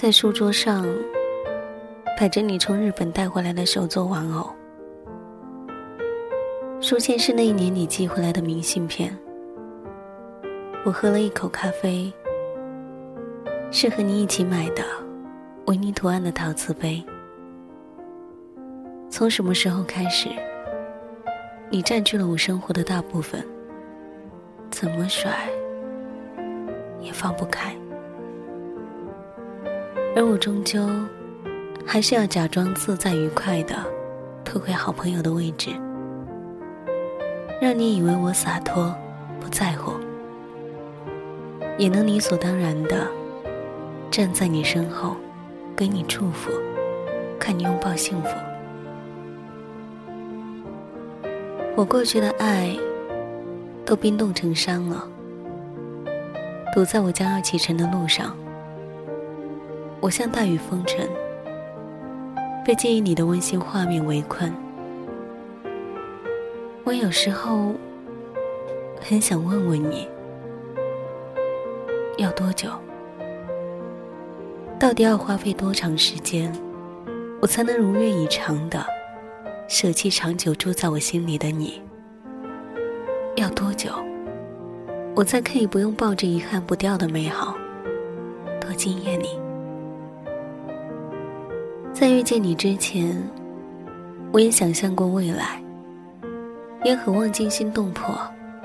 在书桌上摆着你从日本带回来的手作玩偶，书签是那一年你寄回来的明信片。我喝了一口咖啡，是和你一起买的维尼图案的陶瓷杯。从什么时候开始，你占据了我生活的大部分？怎么甩也放不开，而我终究还是要假装自在愉快的退回好朋友的位置，让你以为我洒脱不在乎，也能理所当然的站在你身后，给你祝福，看你拥抱幸福。我过去的爱。都冰冻成山了，堵在我将要启程的路上。我像大雨封尘，被记忆里的温馨画面围困。我有时候很想问问你，要多久？到底要花费多长时间，我才能如愿以偿的舍弃长久住在我心里的你？要多久，我才可以不用抱着遗憾不掉的美好，多惊艳你？在遇见你之前，我也想象过未来，也渴望惊心动魄、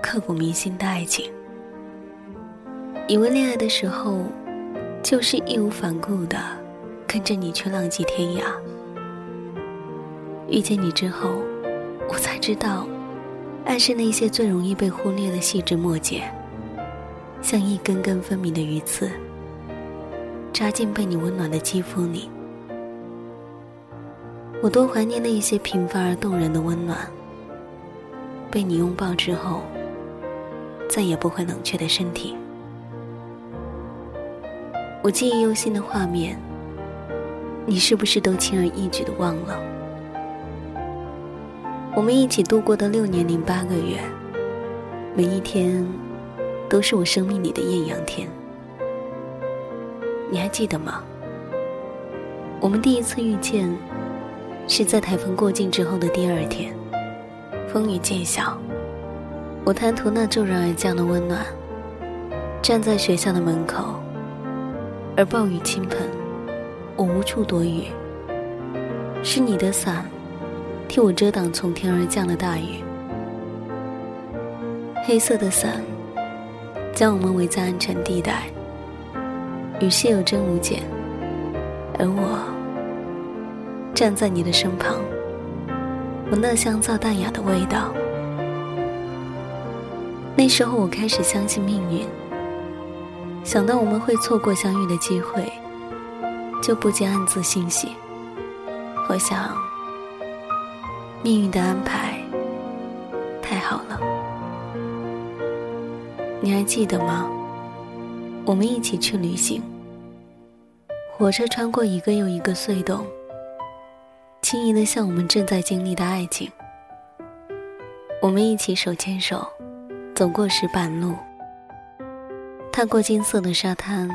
刻骨铭心的爱情，以为恋爱的时候就是义无反顾的跟着你去浪迹天涯。遇见你之后，我才知道。爱是那些最容易被忽略的细枝末节，像一根根分明的鱼刺，扎进被你温暖的肌肤里。我多怀念那一些平凡而动人的温暖，被你拥抱之后，再也不会冷却的身体。我记忆犹新的画面，你是不是都轻而易举的忘了？我们一起度过的六年零八个月，每一天都是我生命里的艳阳天。你还记得吗？我们第一次遇见是在台风过境之后的第二天，风雨渐小，我贪图那骤然而降的温暖，站在学校的门口，而暴雨倾盆，我无处躲雨，是你的伞。替我遮挡从天而降的大雨，黑色的伞将我们围在安全地带，雨势有增无减，而我站在你的身旁，闻那香皂淡雅的味道。那时候我开始相信命运，想到我们会错过相遇的机会，就不禁暗自欣喜。我想。命运的安排太好了，你还记得吗？我们一起去旅行，火车穿过一个又一个隧洞，轻盈的像我们正在经历的爱情。我们一起手牵手，走过石板路，踏过金色的沙滩，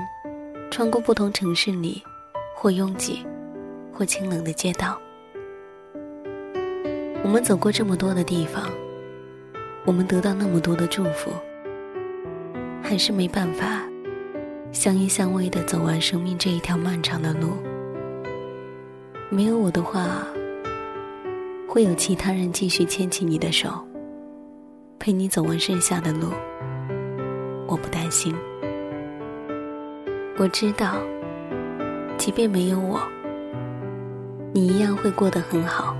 穿过不同城市里或拥挤或清冷的街道。我们走过这么多的地方，我们得到那么多的祝福，还是没办法相依相偎的走完生命这一条漫长的路。没有我的话，会有其他人继续牵起你的手，陪你走完剩下的路。我不担心，我知道，即便没有我，你一样会过得很好。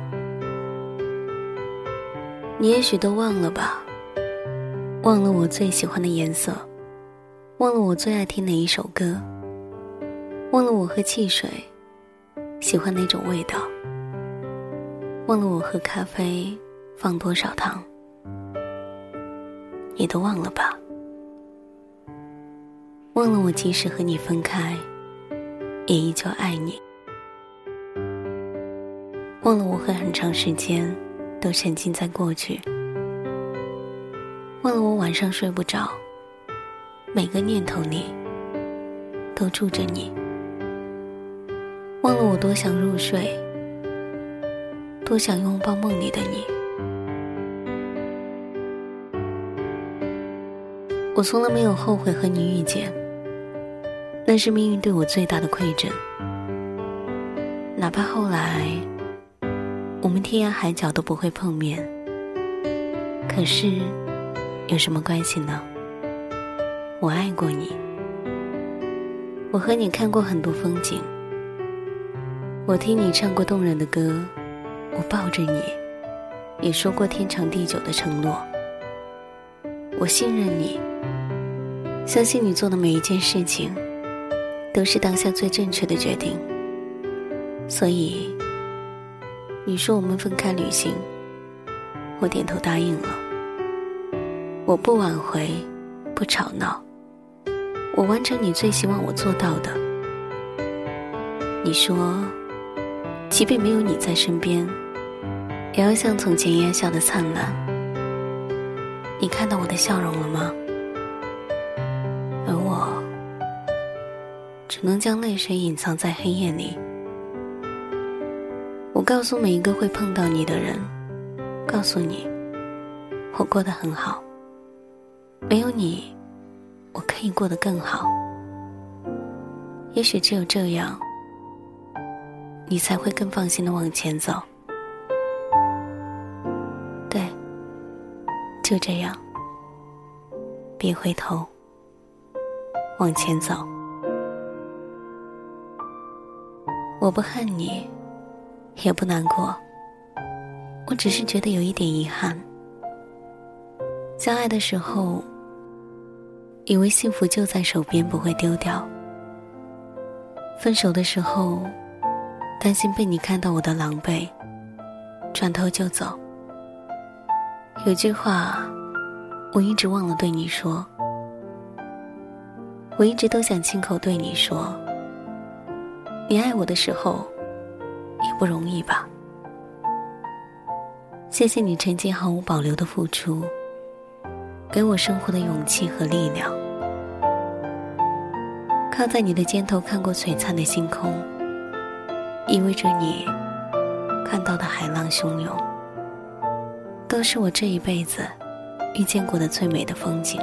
你也许都忘了吧，忘了我最喜欢的颜色，忘了我最爱听哪一首歌，忘了我喝汽水喜欢那种味道，忘了我喝咖啡放多少糖，你都忘了吧？忘了我即使和你分开，也依旧爱你，忘了我会很长时间。都沉浸在过去，忘了我晚上睡不着，每个念头里都住着你。忘了我多想入睡，多想拥抱梦里的你。我从来没有后悔和你遇见，那是命运对我最大的馈赠。哪怕后来我们天涯海角都不会碰面，可是有什么关系呢？我爱过你，我和你看过很多风景。我听你唱过动人的歌，我抱着你，也说过天长地久的承诺。我信任你，相信你做的每一件事情都是当下最正确的决定。所以，你说我们分开旅行，我点头答应了。我不挽回，不吵闹，我完成你最希望我做到的。你说。即便没有你在身边，也要像从前一样笑得灿烂。你看到我的笑容了吗？而我只能将泪水隐藏在黑夜里。我告诉每一个会碰到你的人，告诉你，我过得很好。没有你，我可以过得更好。也许只有这样。你才会更放心的往前走。对，就这样，别回头，往前走。我不恨你，也不难过，我只是觉得有一点遗憾。相爱的时候，以为幸福就在手边，不会丢掉；分手的时候。担心被你看到我的狼狈，转头就走。有句话，我一直忘了对你说。我一直都想亲口对你说，你爱我的时候，也不容易吧？谢谢你曾经毫无保留的付出，给我生活的勇气和力量。靠在你的肩头，看过璀璨的星空。意味着你看到的海浪汹涌，都是我这一辈子遇见过的最美的风景。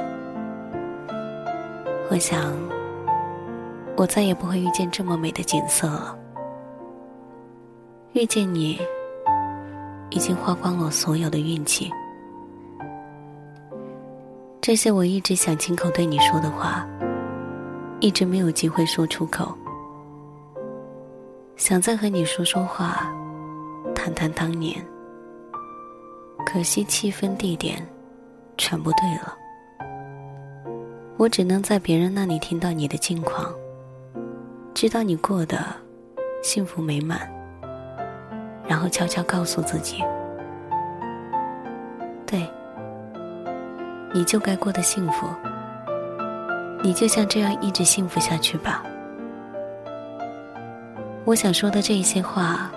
我想，我再也不会遇见这么美的景色了。遇见你，已经花光了所有的运气。这些我一直想亲口对你说的话，一直没有机会说出口。想再和你说说话，谈谈当年。可惜气氛、地点全不对了。我只能在别人那里听到你的近况，知道你过得幸福美满，然后悄悄告诉自己：对，你就该过得幸福，你就像这样一直幸福下去吧。我想说的这些话，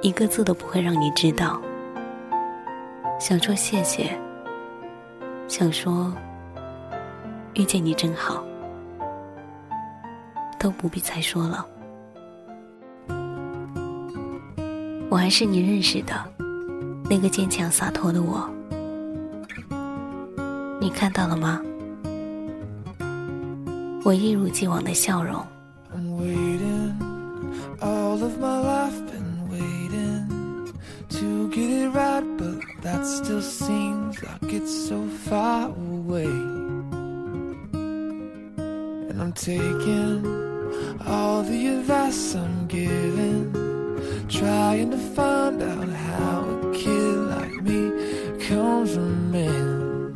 一个字都不会让你知道。想说谢谢，想说遇见你真好，都不必再说了。我还是你认识的那个坚强洒脱的我，你看到了吗？我一如既往的笑容。That still seems like it's so far away. And I'm taking all the advice I'm given, trying to find out how a kid like me comes from men.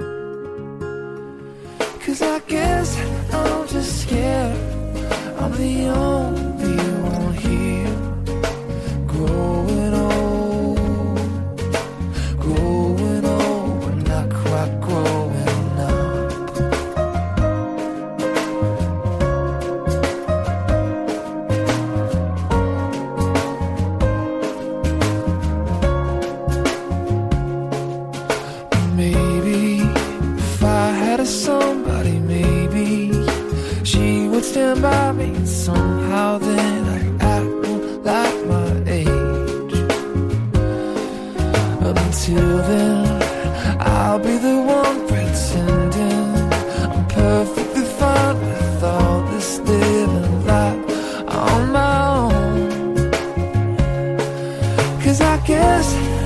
Cause I guess I'm just scared I'm the only stand by me somehow, then I act like my age. Until then, I'll be the one pretending I'm perfectly fine with all this living life on my own. Cause I guess.